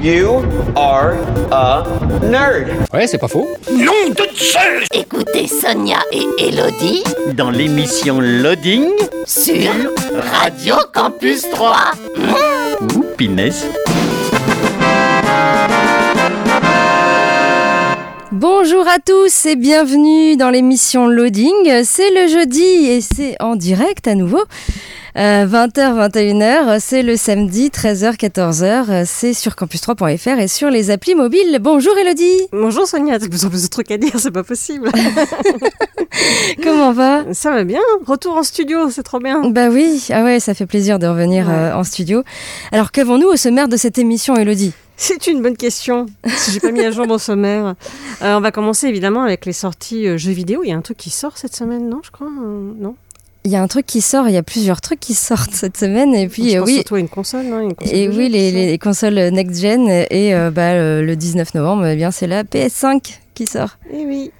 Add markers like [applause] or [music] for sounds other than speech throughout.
You are a nerd. Ouais, c'est pas faux. Nom de Zeus Écoutez Sonia et Elodie dans l'émission Loading sur Radio Campus 3. Mmh. Ouh, pinesse. Bonjour à tous et bienvenue dans l'émission Loading. C'est le jeudi et c'est en direct à nouveau. Euh, 20h, 21h, c'est le samedi, 13h, 14h, c'est sur campus3.fr et sur les applis mobiles. Bonjour Elodie Bonjour Sonia, t'as plus en plus de trucs à dire, c'est pas possible. [laughs] Comment va? Ça va bien, retour en studio, c'est trop bien. Bah oui, ah ouais, ça fait plaisir de revenir ouais. euh, en studio. Alors qu'avons-nous au sommaire de cette émission Elodie? C'est une bonne question. Si j'ai pas mis à jour mon sommaire. Euh, on va commencer évidemment avec les sorties euh, jeux vidéo. Il y a un truc qui sort cette semaine, non Je crois, euh, non? Il y a un truc qui sort, il y a plusieurs trucs qui sortent cette semaine et puis je oui. Surtout une console, non une console Et oui, les, les, consoles next gen et euh, bah, le, le 19 novembre, eh bien c'est la PS5 qui sort. Et oui.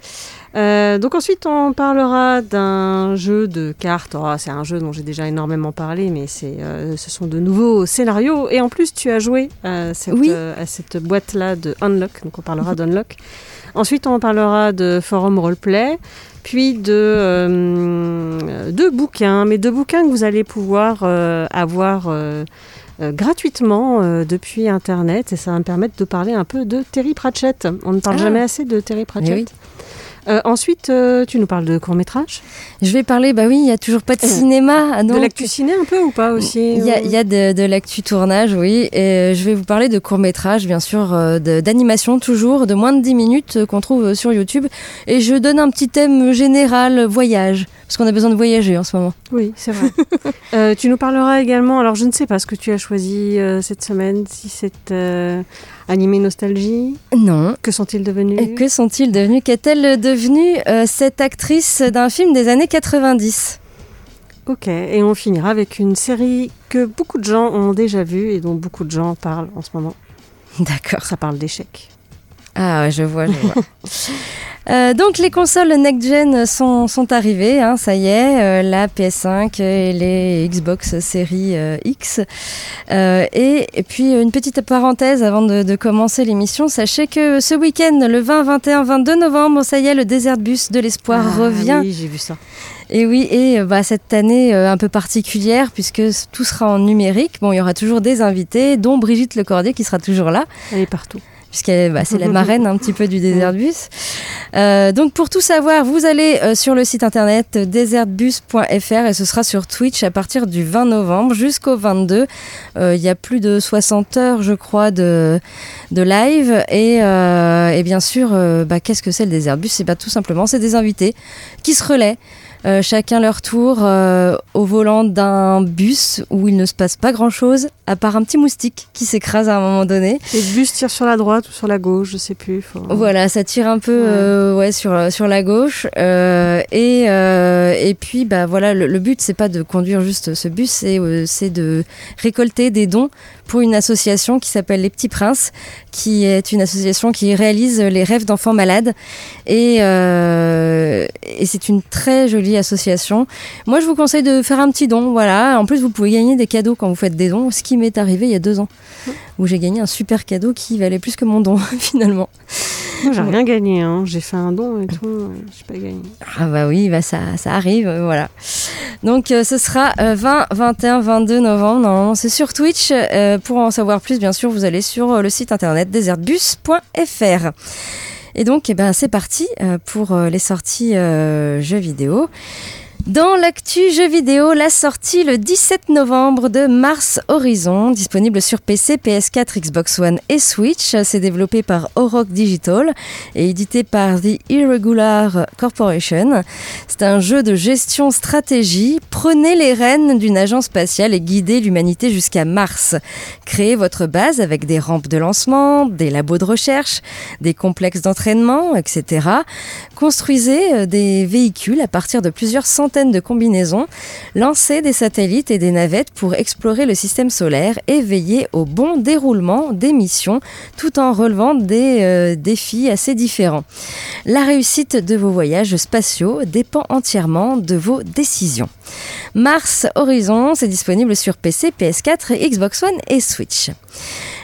Euh, donc ensuite, on parlera d'un jeu de cartes. Oh, c'est un jeu dont j'ai déjà énormément parlé, mais c'est, euh, ce sont de nouveaux scénarios. Et en plus, tu as joué à cette, oui. euh, à cette boîte-là de Unlock. Donc on parlera d'Unlock. Ensuite, on parlera de Forum Roleplay, puis de euh, deux bouquins, mais deux bouquins que vous allez pouvoir euh, avoir euh, gratuitement depuis Internet. Et ça va me permettre de parler un peu de Terry Pratchett. On ne parle ah. jamais assez de Terry Pratchett. Euh, ensuite, euh, tu nous parles de court métrage Je vais parler, bah oui, il n'y a toujours pas de cinéma. Donc... De l'actu ciné un peu ou pas aussi Il y a, y a de, de l'actu tournage, oui. Et je vais vous parler de court métrage, bien sûr, euh, d'animation toujours, de moins de 10 minutes qu'on trouve sur YouTube. Et je donne un petit thème général, voyage. Parce qu'on a besoin de voyager en ce moment. Oui, c'est vrai. [laughs] euh, tu nous parleras également, alors je ne sais pas ce que tu as choisi euh, cette semaine, si c'est euh, animé nostalgie. Non. Que sont-ils devenus? Et Que sont-ils devenus? Qu'est-elle devenue cette actrice d'un film des années 90 Ok, et on finira avec une série que beaucoup de gens ont déjà vue et dont beaucoup de gens parlent en ce moment. D'accord. Ça parle d'échecs. Ah, ouais, je vois, je vois. [laughs] Euh, donc les consoles next-gen sont, sont arrivées, hein, ça y est, euh, la PS5 et les Xbox Series euh, X. Et, et, puis une petite parenthèse avant de, de commencer l'émission, sachez que ce week-end, le 20, 21, 22 novembre, ça y est, le Desert Bus de l'Espoir ah, revient. Oui, j'ai vu ça. Et oui, et bah, cette année euh, un peu particulière puisque tout sera en numérique. Bon, il y aura toujours des invités, dont Brigitte Lecordier qui sera toujours là. Elle est partout puisqu'elle bah, c'est la marraine un petit peu du Desert Bus. Euh, donc pour tout savoir, vous allez euh, sur le site internet desertbus.fr et ce sera sur Twitch à partir du 20 novembre jusqu'au 22. Euh, il y a plus de 60 heures, je crois, de, live et, euh, et bien sûr, bah, qu'est-ce que c'est le Desert Bus? C'est bah, tout simplement, c'est des invités qui se relaient. Euh, chacun leur tour euh, au volant d'un bus où il ne se passe pas grand chose à part un petit moustique qui s'écrase à un moment donné. Et le bus tire sur la droite ou sur la gauche, je sais plus. Faut... Voilà, ça tire un peu ouais. Euh, ouais sur sur la gauche et et puis bah voilà le, le but c'est pas de conduire juste ce bus, c'est de récolter des dons pour une association qui s'appelle Les Petits Princes, qui est une association qui réalise les rêves d'enfants malades. Et, et c'est une très jolie association. Moi, je vous conseille de faire un petit don. Voilà. En plus, vous pouvez gagner des cadeaux quand vous faites des dons, ce qui m'est arrivé il y a deux ans, où j'ai gagné un super cadeau qui valait plus que mon don, [laughs] finalement. Moi, j'ai rien gagné. Hein. J'ai fait un don et tout. J'ai pas gagné. Ah bah oui, bah ça, ça arrive. Voilà. Donc, euh, ce sera 20, 21, 22 novembre. Normalement, c'est sur Twitch. Euh, pour en savoir plus, bien sûr, vous allez sur le site internet desertbus.fr. Et donc, eh ben, c'est parti pour les sorties euh, jeux vidéo. Dans l'actu jeux vidéo, la sortie le 17 novembre de Mars Horizon, disponible sur PC, PS4, Xbox One et Switch. C'est développé par Oroc Digital et édité par The Irregular Corporation. C'est un jeu de gestion stratégie. Prenez les rênes d'une agence spatiale et guidez l'humanité jusqu'à Mars. Créez votre base avec des rampes de lancement, des labos de recherche, des complexes d'entraînement, etc. Construisez des véhicules à partir de plusieurs centaines de combinaisons, lancer des satellites et des navettes pour explorer le système solaire et veiller au bon déroulement des missions tout en relevant des euh, défis assez différents. La réussite de vos voyages spatiaux dépend entièrement de vos décisions. Mars Horizon, c'est disponible sur PC, PS4, Xbox One et Switch.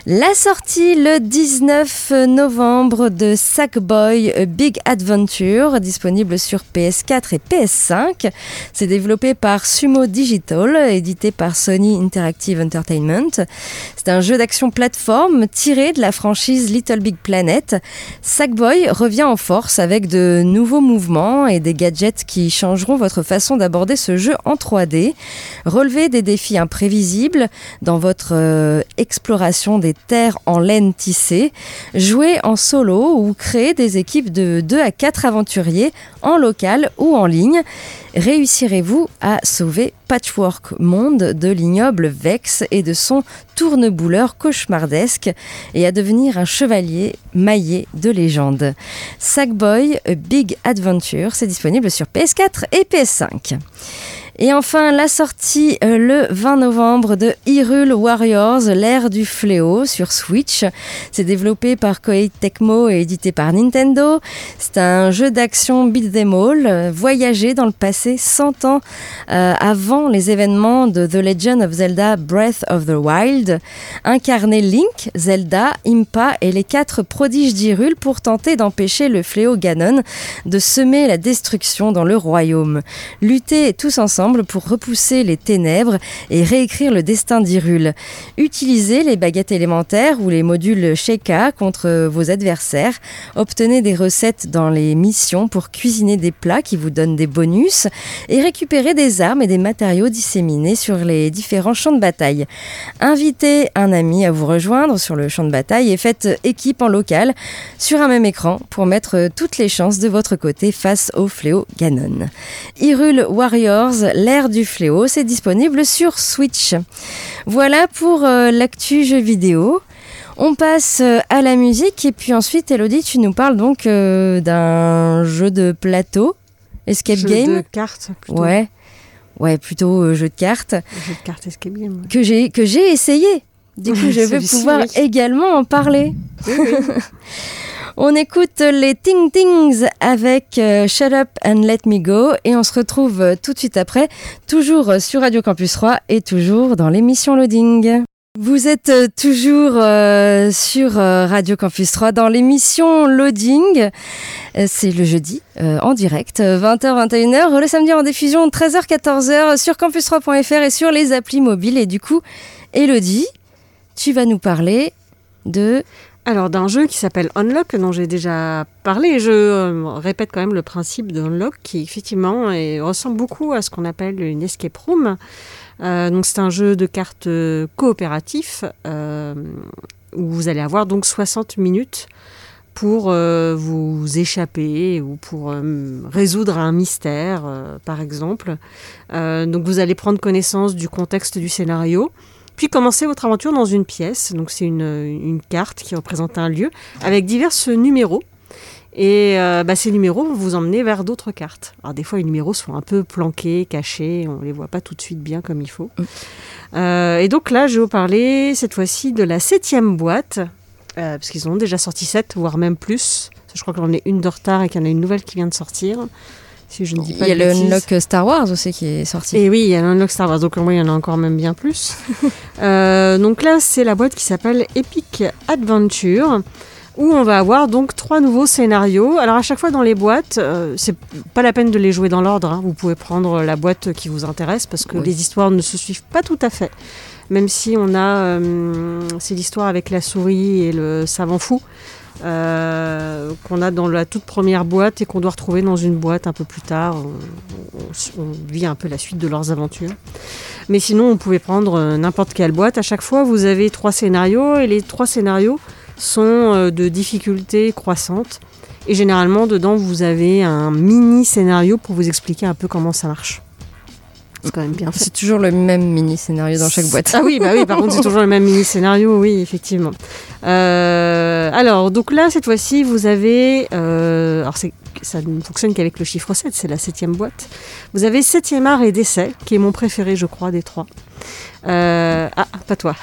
La sortie le 19 novembre de Sackboy Big Adventure, disponible sur PS4 et PS5. C'est développé par Sumo Digital, édité par Sony Interactive Entertainment. C'est un jeu d'action plateforme tiré de la franchise Little Big Planet. Sackboy revient en force avec de nouveaux mouvements et des gadgets qui changeront votre façon d'aborder ce jeu en 3D. Relevez des défis imprévisibles dans votre euh, exploration des terres en laine tissée, jouez en solo ou créez des équipes de 2 à 4 aventuriers en local ou en ligne. Réussirez-vous à sauver Patchwork Monde de l'ignoble Vex et de son tournebouleur cauchemardesque et à devenir un chevalier maillé de légende Sackboy Big Adventure, c'est disponible sur PS4 et PS5. Et enfin, la sortie euh, le 20 novembre de Hyrule Warriors, l'ère du fléau sur Switch. C'est développé par Koei Tecmo et édité par Nintendo. C'est un jeu d'action beat them all, euh, voyager dans le passé 100 ans euh, avant les événements de The Legend of Zelda Breath of the Wild. Incarner Link, Zelda, Impa et les quatre prodiges d'Hyrule pour tenter d'empêcher le fléau Ganon de semer la destruction dans le royaume. Lutter tous ensemble pour repousser les ténèbres et réécrire le destin d'Hyrule. Utilisez les baguettes élémentaires ou les modules Sheikah contre vos adversaires. Obtenez des recettes dans les missions pour cuisiner des plats qui vous donnent des bonus et récupérez des armes et des matériaux disséminés sur les différents champs de bataille. Invitez un ami à vous rejoindre sur le champ de bataille et faites équipe en local sur un même écran pour mettre toutes les chances de votre côté face au fléau Ganon. Hyrule Warriors, l'ère du fléau, c'est disponible sur Switch. Voilà pour euh, l'actu jeu vidéo. On passe euh, à la musique et puis ensuite, Elodie, tu nous parles donc euh, d'un jeu de plateau, escape Jeu game. de cartes, plutôt. Ouais, ouais, plutôt euh, jeu de cartes Jeu de cartes escape game. ouais. que j'ai que j'ai essayé. Du coup, [laughs] je vais pouvoir oui. également en parler. [laughs] On écoute les Ting Tings avec euh, Shut Up and Let Me Go et on se retrouve euh, tout de suite après, toujours euh, sur Radio Campus 3 et toujours dans l'émission Loading. Vous êtes toujours sur Radio Campus 3 dans l'émission Loading. C'est le jeudi en direct, 20h-21h, le samedi en diffusion 13h-14h sur campus3.fr et sur les applis mobiles. Et du coup, Elodie, tu vas nous parler de... Alors, d'un jeu qui s'appelle Unlock, dont j'ai déjà parlé, je euh, répète quand même le principe de Unlock, qui effectivement ressemble beaucoup à ce qu'on appelle une escape room. Euh, donc, c'est un jeu de cartes euh, coopératif, où vous allez avoir donc 60 minutes pour vous échapper ou pour résoudre un mystère, par exemple. Donc, vous allez prendre connaissance du contexte du scénario. Puis commencer votre aventure dans une pièce. Donc c'est une, une carte qui représente un lieu avec divers numéros. Et euh, bah, ces numéros vont vous emmener vers d'autres cartes. Alors des fois les numéros sont un peu planqués, cachés, on les voit pas tout de suite bien comme il faut. Euh, et donc là je vais vous parler cette fois-ci de la septième boîte, euh, parce qu'ils ont déjà sorti sept, voire même plus. Je crois que j'en ai une de retard et qu'il y en a une nouvelle qui vient de sortir. Si je ne dis Il y a le. Unlock Star Wars aussi qui est sorti. Et oui, il y a l'Unlock Star Wars, donc moi il y en a encore même bien plus. [laughs] Euh, donc là, c'est la boîte qui s'appelle Epic Adventure, où on va avoir donc trois nouveaux scénarios. Alors à chaque fois dans les boîtes, euh, c'est pas la peine de les jouer dans l'ordre, hein. vous pouvez prendre la boîte qui vous intéresse, parce que Oui. les histoires ne se suivent pas tout à fait. Même si on a, euh, c'est l'histoire avec la souris et le savant fou. Euh, qu'on a dans la toute première boîte et qu'on doit retrouver dans une boîte un peu plus tard. On, on- vit un peu la suite de leurs aventures. Mais sinon, on pouvait prendre euh, n'importe quelle boîte. À chaque fois, vous avez trois scénarios et les trois scénarios sont euh, de difficulté croissante. Et généralement, dedans, vous avez un mini scénario pour vous expliquer un peu comment ça marche. C'est quand même bien fait. C'est toujours le même mini scénario dans chaque boîte. Ah oui, bah oui, par contre, c'est toujours le même mini scénario, oui, effectivement. Euh, alors, donc là, cette fois-ci, vous avez. euh, alors, ça ne fonctionne qu'avec le chiffre 7, c'est la septième boîte. Vous avez septième art et décès, qui est mon préféré, je crois, des trois. Euh, ah, pas toi.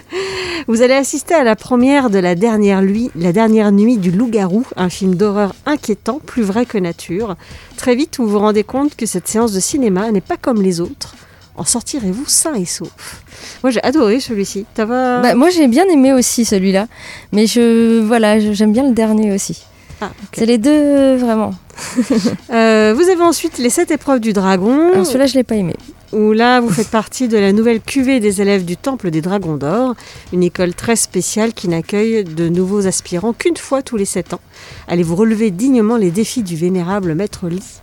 [laughs] vous allez assister à la première de la dernière, nuit, la dernière nuit du loup-garou, un film d'horreur inquiétant, plus vrai que nature. Très vite, vous vous rendez compte que cette séance de cinéma n'est pas comme les autres. En sortirez-vous sain et sauf Moi, j'ai adoré celui-ci. T'as pas... Bah, moi j'ai bien aimé aussi celui-là, mais je voilà j'aime bien le dernier aussi. Ah. C'est les deux vraiment. [laughs] Euh, vous avez ensuite les sept épreuves du dragon, Alors celui-là je l'ai pas aimé. Où là vous faites partie de la nouvelle cuvée des élèves du Temple des Dragons d'Or, une école très spéciale qui n'accueille de nouveaux aspirants qu'une fois tous les sept ans. Allez-vous relever dignement les défis du vénérable Maître Lee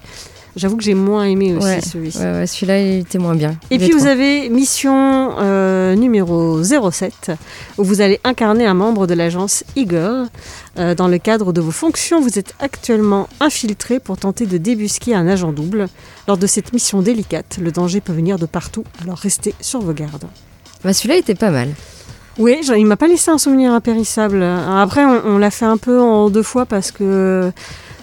J'avoue que j'ai moins aimé aussi Ouais, celui-ci. Ouais, ouais, celui-là il était moins bien. Et puis vous trois. avez mission euh, numéro 07, où vous allez incarner un membre de l'agence Eagle. Euh, dans le cadre de vos fonctions, vous êtes actuellement infiltré pour tenter de débusquer un agent double. Lors de cette mission délicate, le danger peut venir de partout, alors restez sur vos gardes. Bah, celui-là était pas mal. Oui, il m'a pas laissé un souvenir impérissable. Après, on, on l'a fait un peu en deux fois parce que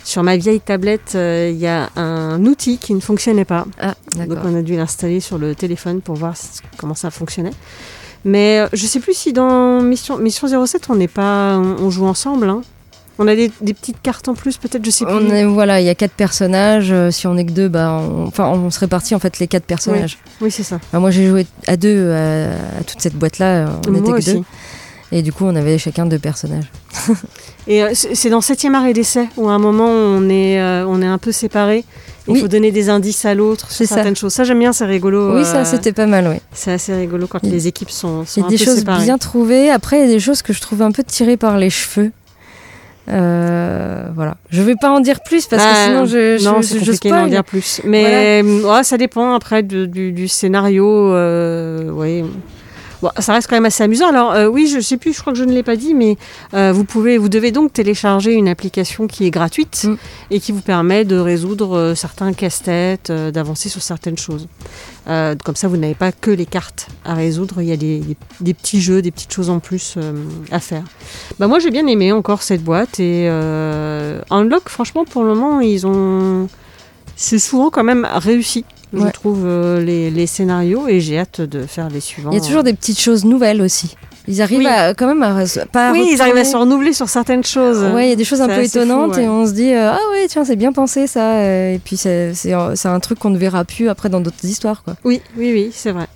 sur ma vieille tablette, euh, il y a un outil qui ne fonctionnait pas. Ah Donc on a dû l'installer sur le téléphone pour voir comment ça fonctionnait. Mais euh, je sais plus si dans Mission, Mission 07 on n'est pas, on, on joue ensemble. hein. On a des, des petites cartes en plus, peut-être, je sais plus. On est, voilà, il y a quatre personnages. euh, si on est que deux, bah, on, enfin, on se répartit en fait les quatre personnages. Oui, c'est ça. Moi, j'ai joué à deux à, à toute cette boîte-là. On Moi était que aussi. deux. Et du coup, on avait chacun deux personnages. [laughs] Et euh, c'est dans 7e art et d'essai où à un moment on est, euh, on est un peu séparés. Il Oui. faut donner des indices à l'autre sur ça. certaines choses. Ça, j'aime bien, c'est rigolo. Oui, euh, ça, c'était pas mal, oui. C'est assez rigolo quand Il- les équipes sont, Il sont y a un des peu choses séparées. bien trouvées. Après, il y a des choses que je trouve un peu tirées par les cheveux. Euh, voilà. Je vais pas en dire plus parce que Ah, sinon je, je, non, je- je spoil. dire plus. Mais ouais, ça dépend après du, du- du scénario. Euh, ouais. Bon, ça reste quand même assez amusant. Alors euh, oui, je sais plus, je crois que je ne l'ai pas dit, mais euh, vous pouvez, vous devez donc télécharger une application qui est gratuite Mm. et qui vous permet de résoudre euh, certains casse-têtes, d'avancer sur certaines choses. Comme ça, vous n'avez pas que les cartes à résoudre. Il y a des, des- des petits jeux, des petites choses en plus à faire. Bah moi, j'ai bien aimé encore cette boîte et Unlock, franchement, pour le moment, ils ont c'est souvent quand même réussi, je trouve, euh, les, les scénarios et j'ai hâte de faire les suivants. Il y a toujours des petites choses nouvelles aussi. Ils arrivent Oui. à, quand même à, pas Oui, ils arrivent à se renouveler sur certaines choses. Ouais, il y a des choses un peu fou, étonnantes ouais. et on se dit euh, ah ouais tiens c'est bien pensé ça euh, et puis c'est un truc qu'on ne verra plus après dans d'autres histoires quoi. Oui, oui, oui, c'est vrai.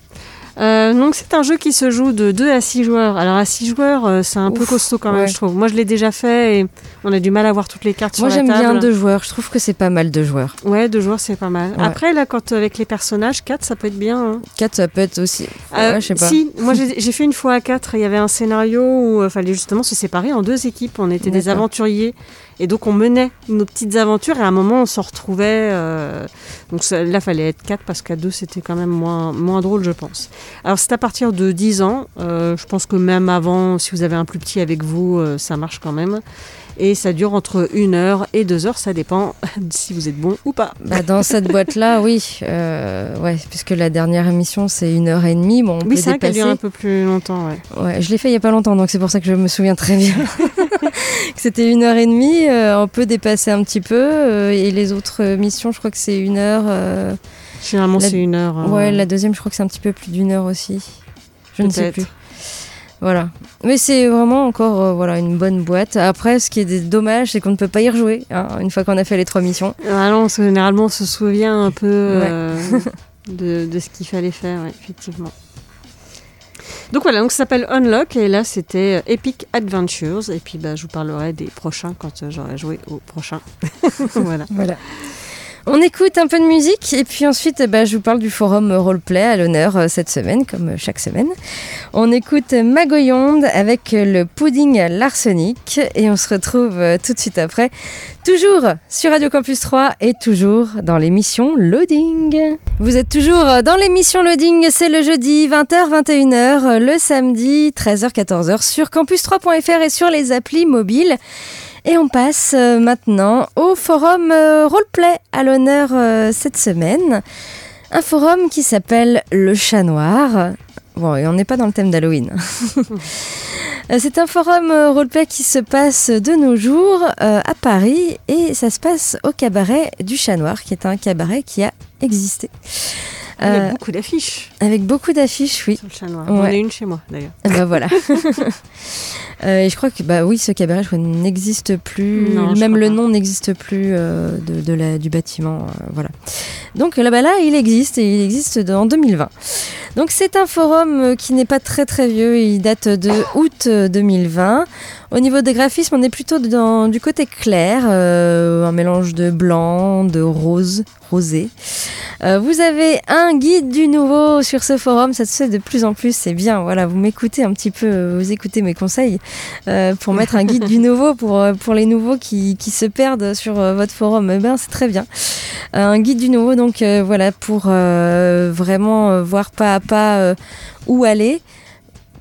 Euh, donc c'est un jeu qui se joue de 2 à 6 joueurs. Alors à 6 joueurs, euh, c'est un peu Ouf, costaud quand même, ouais. je trouve. Moi je l'ai déjà fait et on a du mal à voir toutes les cartes Moi sur la j'aime table. bien deux joueurs. Je trouve que c'est pas mal deux joueurs. Ouais, deux joueurs c'est pas mal. Ouais. Après là, quand euh, avec les personnages, 4 ça peut être bien. hein. Quatre ça peut être aussi. Euh, ouais, je sais pas. Si, moi [laughs] j'ai fait une fois à 4, il y avait un scénario où il fallait justement se séparer en deux équipes. On était des aventuriers et donc on menait nos petites aventures et à un moment on se retrouvait. euh, donc ça- là fallait être 4 parce qu'à deux c'était quand même moins, moins drôle, je pense. Alors c'est à partir de 10 ans. euh, je pense que même avant, si vous avez un plus petit avec vous, euh, ça marche quand même. Et ça dure entre 1 heure et 2 heures, ça dépend [laughs] si vous êtes bon ou pas. Bah, dans cette boîte-là, oui. Euh, ouais, puisque la dernière émission, c'est une heure et demie. Bon, on Oui, peut c'est dépasser. dure un peu plus longtemps. Ouais. Ouais, je l'ai fait il y a pas longtemps, donc c'est pour ça que je me souviens très bien. [laughs] que c'était une heure et demie. euh, on peut dépasser un petit peu. euh, et les autres missions, je crois que c'est une heure. La- c'est une heure. Ouais, la deuxième, je crois que c'est un petit peu plus d'une heure aussi. Je ne sais plus. Voilà. Mais c'est vraiment encore euh, voilà, une bonne boîte. Après, ce qui est dommage, c'est qu'on ne peut pas y rejouer hein, une fois qu'on a fait les trois missions. Ah non, parce que généralement on se souvient un peu euh, [laughs] [laughs] de, de ce qu'il fallait faire, ouais, effectivement. Donc voilà, donc ça s'appelle Unlock et là c'était euh, Epic Adventures et puis bah, je vous parlerai des prochains quand j'aurai joué au prochain. [laughs] voilà. Voilà. On écoute un peu de musique et puis ensuite eh ben, je vous parle du forum roleplay à l'honneur euh, cette semaine, comme euh, chaque semaine. On écoute Magoyonde avec euh, le pudding à l'arsenic et on se retrouve tout de suite après, toujours sur Radio Campus 3 et toujours dans l'émission Loading. Vous êtes toujours dans l'émission Loading, c'est le jeudi 20h, 21h, le samedi 13h, 14h sur campus3.fr et sur les applis mobiles. Et on passe euh, maintenant au forum euh, roleplay à l'honneur euh, cette semaine Un forum qui s'appelle Le Chat Noir. Bon, et on n'est pas dans le thème d'Halloween. [laughs] C'est un forum roleplay qui se passe de nos jours euh, à Paris et ça se passe au cabaret du Chat Noir, qui est un cabaret qui a existé. A Euh, beaucoup d'affiches avec beaucoup d'affiches, oui. sur le chat noir. Ouais. ai une chez moi d'ailleurs. Ben voilà. [laughs] Euh, et je crois que bah oui, ce cabaret je crois, n'existe plus. Non, Même le nom n'existe plus euh, de, de la, du bâtiment. euh, voilà. Donc là-bas là, il existe et il existe de- en 2020. Donc c'est un forum qui n'est pas très très vieux. Il date de août euh, 2020. Au niveau des graphismes, on est plutôt dans du côté clair, euh, un mélange de blanc, de rose, rosé. Euh, vous avez un guide du nouveau sur ce forum, ça se fait de plus en plus, c'est bien. Voilà, vous m'écoutez un petit peu, vous écoutez mes conseils euh, pour mettre un guide du nouveau pour, euh, pour les nouveaux qui, qui se perdent sur euh, votre forum. Eh ben, c'est très bien. Un guide du nouveau, donc voilà, pour vraiment voir pas à pas où aller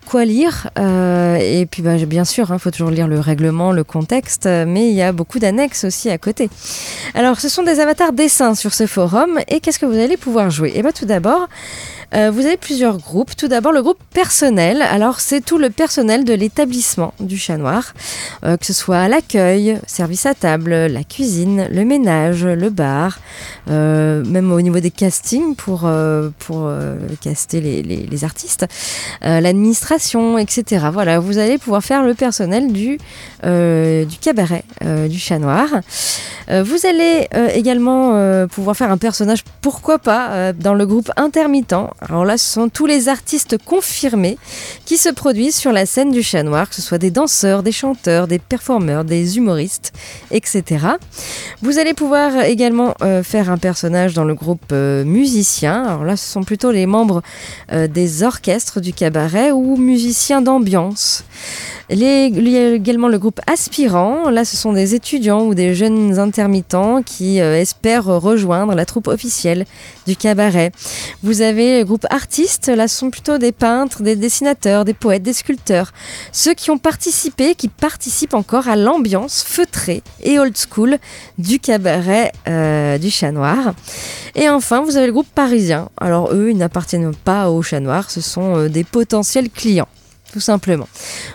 quoi lire. et puis, bah, bien sûr, il faut toujours lire le règlement, le contexte, mais il y a beaucoup d'annexes aussi à côté. Alors, ce sont des avatars dessins sur ce forum. Et qu'est-ce que vous allez pouvoir jouer? Et bien, tout d'abord, euh, vous avez plusieurs groupes. Tout d'abord, le groupe personnel. Alors, c'est tout le personnel de l'établissement du Chat Noir, euh, que ce soit l'accueil, service à table, la cuisine, le ménage, le bar, euh, même au niveau des castings pour, pour caster les, artistes, l'administration, etc. Voilà, vous allez pouvoir faire le personnel du, cabaret du Chat Noir. Vous allez également pouvoir faire un personnage, pourquoi pas, dans le groupe intermittent. Alors là, ce sont tous les artistes confirmés qui se produisent sur la scène du Chat Noir, que ce soit des danseurs, des chanteurs, des performeurs, des humoristes, etc. Vous allez pouvoir également euh, faire un personnage dans le groupe euh, musicien. Alors là, ce sont plutôt les membres euh, des orchestres du cabaret ou musiciens d'ambiance. Il y a également le groupe aspirant. Là, ce sont des étudiants ou des jeunes intermittents qui espèrent rejoindre la troupe officielle du cabaret. Vous avez le groupe artistes. Là, sont plutôt des peintres, des dessinateurs, des poètes, des sculpteurs. Ceux qui ont participé, qui participent encore à l'ambiance feutrée et old school du cabaret euh, du Chat Noir. Et enfin, vous avez le groupe parisien. Alors, eux, ils n'appartiennent pas au Chat Noir. Ce sont euh, des potentiels clients tout simplement.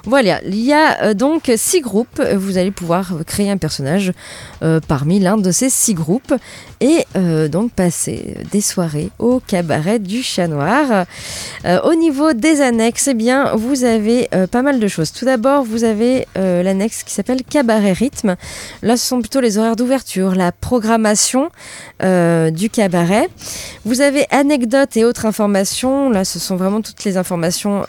Voilà, il y a euh, donc six groupes. Vous allez pouvoir créer un personnage euh, parmi l'un de ces six groupes et euh, donc passer des soirées au cabaret du Chat Noir. Au niveau des annexes, eh bien, vous avez pas mal de choses. Tout d'abord, vous avez l'annexe qui s'appelle Cabaret Rythme. Là, ce sont plutôt les horaires d'ouverture, la programmation du cabaret. Vous avez anecdotes et autres informations. Là, ce sont vraiment toutes les informations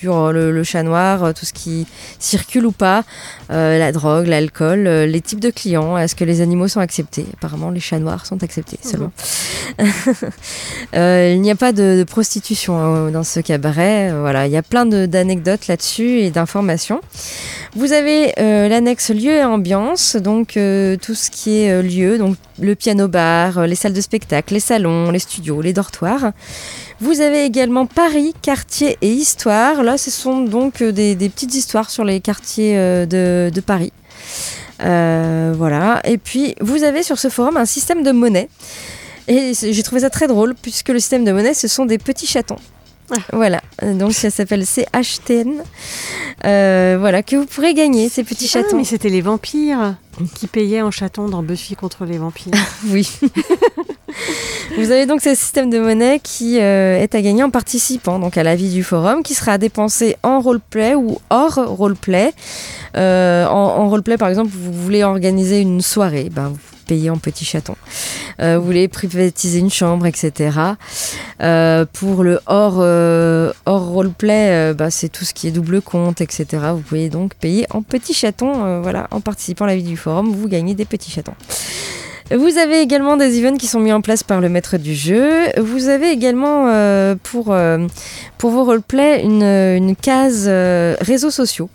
sur le, le chat noir, euh, tout ce qui circule ou pas, euh, la drogue, l'alcool, euh, les types de clients, est-ce que les animaux sont acceptés? Apparemment, les chats noirs sont acceptés seulement. [laughs] Euh, il n'y a pas de, de prostitution hein, dans ce cabaret. Euh, Voilà, il y a plein d'anecdotes là-dessus et d'informations. Vous avez euh, l'annexe lieu et ambiance, donc euh, tout ce qui est euh, lieu, donc le piano-bar, euh, les salles de spectacle, les salons, les studios, les dortoirs. Vous avez également Paris, quartier et histoire. Là, ce sont donc euh, des, des petites histoires sur les quartiers euh, de, de Paris. Euh, voilà. Et puis, vous avez sur ce forum un système de monnaie. Et j'ai trouvé ça très drôle, puisque le système de monnaie, ce sont des petits chatons. Voilà, Euh, donc ça s'appelle CHTN. Euh, voilà, que vous pourrez gagner, ces petits Ah, chatons. mais c'était les vampires qui payaient en chaton dans Buffy contre les vampires. [laughs] Oui. [laughs] [laughs] Vous avez donc ce système de monnaie qui euh, est à gagner en participant donc à la vie du forum, qui sera dépensé en roleplay ou hors roleplay. Euh, en, roleplay, par exemple, vous voulez organiser une soirée, ben, vous payez en petit chaton. Euh, vous voulez privatiser une chambre, etc. Euh, pour le hors, roleplay, bah, c'est tout ce qui est double compte, etc. Vous pouvez donc payer en petit chaton. voilà, en participant à la vie du forum, vous gagnez des petits chatons. Vous avez également des events qui sont mis en place par le maître du jeu. Vous avez également euh, pour, euh, pour vos roleplays une, une case euh, réseaux sociaux.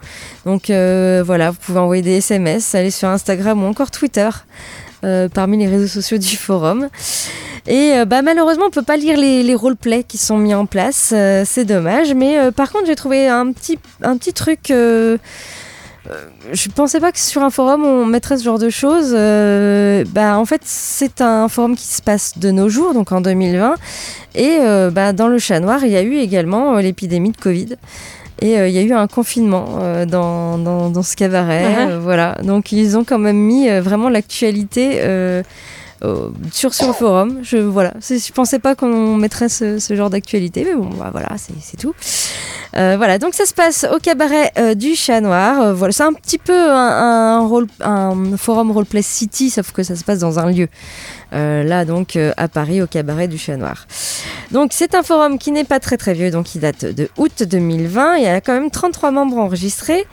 Donc voilà, vous pouvez envoyer des SMS, aller sur Instagram ou encore Twitter parmi les réseaux sociaux du forum. Et bah, malheureusement, on peut pas lire les, les roleplays qui sont mis en place. c'est dommage. Mais par contre, j'ai trouvé un petit, un petit truc. Euh, je pensais pas que sur un forum on mettrait ce genre de choses. Euh, bah, en fait, c'est un forum qui se passe de nos jours, donc en 2020. Et euh, bah, dans le chat noir, il y a eu également euh, l'épidémie de Covid. Et il y a eu un confinement dans, dans, dans, ce cabaret. Uh-huh. voilà. Donc ils ont quand même mis vraiment l'actualité sur, sur le forum. Je voilà, pensais pas qu'on mettrait ce, ce genre d'actualité, mais bon, bah, voilà, c'est tout. Euh, voilà, donc ça se passe au cabaret euh, du Chat Noir. Euh, voilà, c'est un petit peu un, un, role, un forum roleplay city, sauf que ça se passe dans un lieu. là, donc, à Paris, au cabaret du Chat Noir. Donc, c'est un forum qui n'est pas très très vieux, donc il date de août 2020. Il y a quand même 33 membres enregistrés.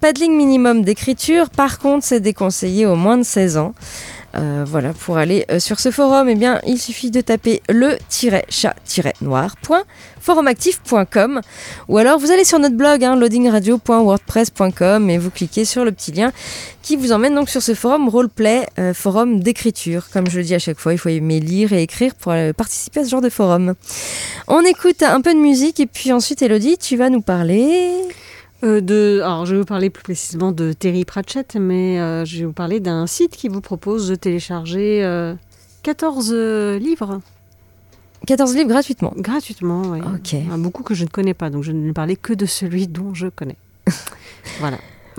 Pas de ligne minimum d'écriture. Par contre, c'est déconseillé aux moins de 16 ans. Euh, voilà, pour aller euh, sur ce forum, eh bien, il suffit de taper le-chat-noir.forumactif.com ou alors vous allez sur notre blog hein, loadingradio.wordpress.com et vous cliquez sur le petit lien qui vous emmène donc sur ce forum roleplay, euh, forum d'écriture. Comme je le dis à chaque fois, il faut aimer lire et écrire pour participer à ce genre de forum. On écoute un peu de musique et puis ensuite, Elodie, tu vas nous parler... Euh, de, alors, je vais vous parler plus précisément de Terry Pratchett, mais euh, je vais vous parler d'un site qui vous propose de télécharger 14 euh, livres. 14 livres gratuitement Gratuitement, oui. Ok. beaucoup que je ne connais pas, donc je ne parlais que de celui dont je connais. [laughs] voilà.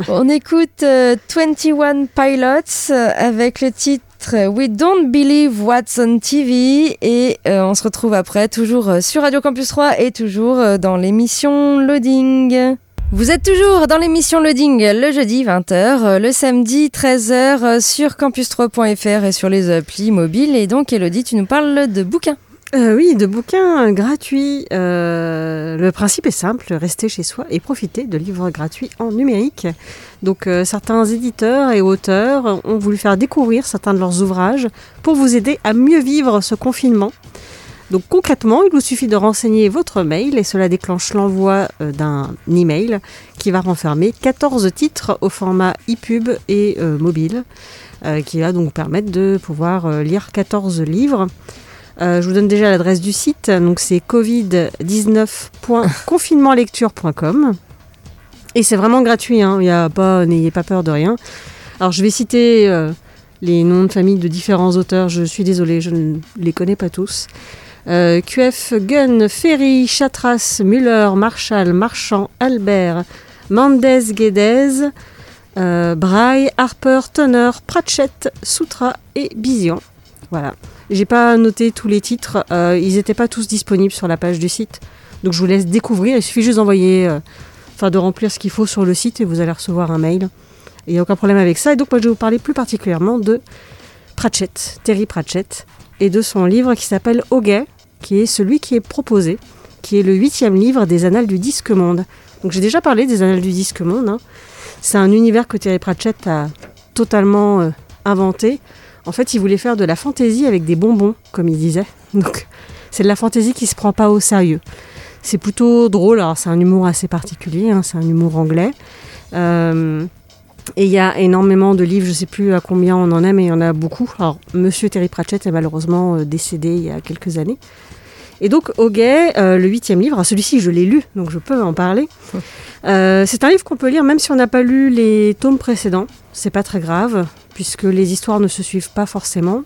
On écoute 21 Pilots avec le titre We Don't Believe What's on TV et on se retrouve après toujours sur Radio Campus 3 et toujours dans l'émission Loading. Vous êtes toujours dans l'émission Loading le jeudi 20h, le samedi 13h sur campus3.fr et sur les applis mobiles. Et donc, Elodie, tu nous parles de bouquins. Euh, oui, de bouquins gratuits. Euh, le principe est simple, rester chez soi et profiter de livres gratuits en numérique. Donc euh, certains éditeurs et auteurs ont voulu faire découvrir certains de leurs ouvrages pour vous aider à mieux vivre ce confinement. Donc concrètement, il vous suffit de renseigner votre mail et cela déclenche l'envoi euh, d'un email qui va renfermer 14 titres au format ePub et euh, mobile, euh, qui va donc permettre de pouvoir lire 14 livres. je vous donne déjà l'adresse du site, donc c'est covid19.confinementlecture.com et c'est vraiment gratuit, hein. n'ayez pas peur de rien. Alors je vais citer les noms de famille de différents auteurs, je suis désolée, je ne les connais pas tous. Euh, QF, Gunn, Ferry, Chatras, Müller, Marshall, Marchand, Albert, Mendez, Guédez, euh, Braille, Harper, Tonner, Pratchett, Soutra et Bizion. Voilà. J'ai pas noté tous les titres, euh, ils n'étaient pas tous disponibles sur la page du site. Donc je vous laisse découvrir, il suffit juste d'envoyer, enfin de remplir ce qu'il faut sur le site et vous allez recevoir un mail. Il n'y a aucun problème avec ça. Et donc moi je vais vous parler plus particulièrement de Pratchett, Terry Pratchett, et de son livre qui s'appelle Hoguet, qui est celui qui est proposé, qui est le huitième livre des Annales du Disque Monde. Donc j'ai déjà parlé des Annales du Disque Monde. hein. C'est un univers que Thierry Pratchett a totalement euh, inventé. En fait, il voulait faire de la fantaisie avec des bonbons, comme il disait. Donc c'est de la fantaisie qui se prend pas au sérieux. C'est plutôt drôle. Alors c'est un humour assez particulier. hein, c'est un humour anglais. Euh, et il y a énormément de livres, je ne sais plus à combien on en a, mais il y en a beaucoup. Alors, Monsieur Terry Pratchett est malheureusement euh, décédé il y a quelques années. Et donc, Hoguet, euh, le huitième livre, celui-ci je l'ai lu, donc je peux en parler. [laughs] Euh, c'est un livre qu'on peut lire même si on n'a pas lu les tomes précédents. C'est pas très grave, puisque les histoires ne se suivent pas forcément.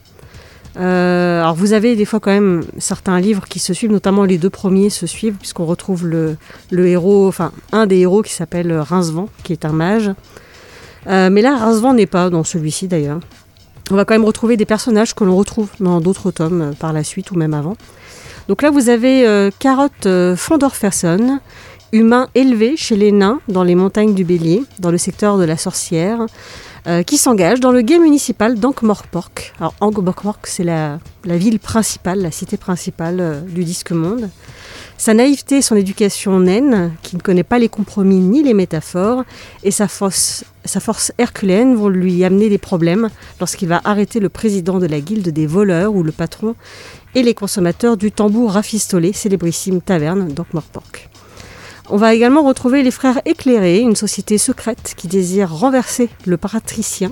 alors vous avez des fois quand même certains livres qui se suivent, notamment les deux premiers se suivent, puisqu'on retrouve le, le, héros, enfin un des héros qui s'appelle Rincevent, qui est un mage. Euh, mais là, Rincevent n'est pas dans celui-ci d'ailleurs. On va quand même retrouver des personnages que l'on retrouve dans d'autres tomes euh, par la suite ou même avant. Donc là, vous avez euh, Carotte euh, Fondorferson, humain élevé chez les nains dans les montagnes du Bélier, dans le secteur de la sorcière, euh, qui s'engage dans le guet municipal d'Ankh-Morpork. Alors Ankh-Morpork, c'est la, ville principale, la cité principale euh, du disque monde. Sa naïveté et son éducation naine, qui ne connaît pas les compromis ni les métaphores, et sa force, sa force herculéenne vont lui amener des problèmes lorsqu'il va arrêter le président de la guilde des voleurs ou le patron et les consommateurs du tambour rafistolé, célébrissime taverne d'Ankh-Morpork. On va également retrouver les frères éclairés, une société secrète qui désire renverser le patricien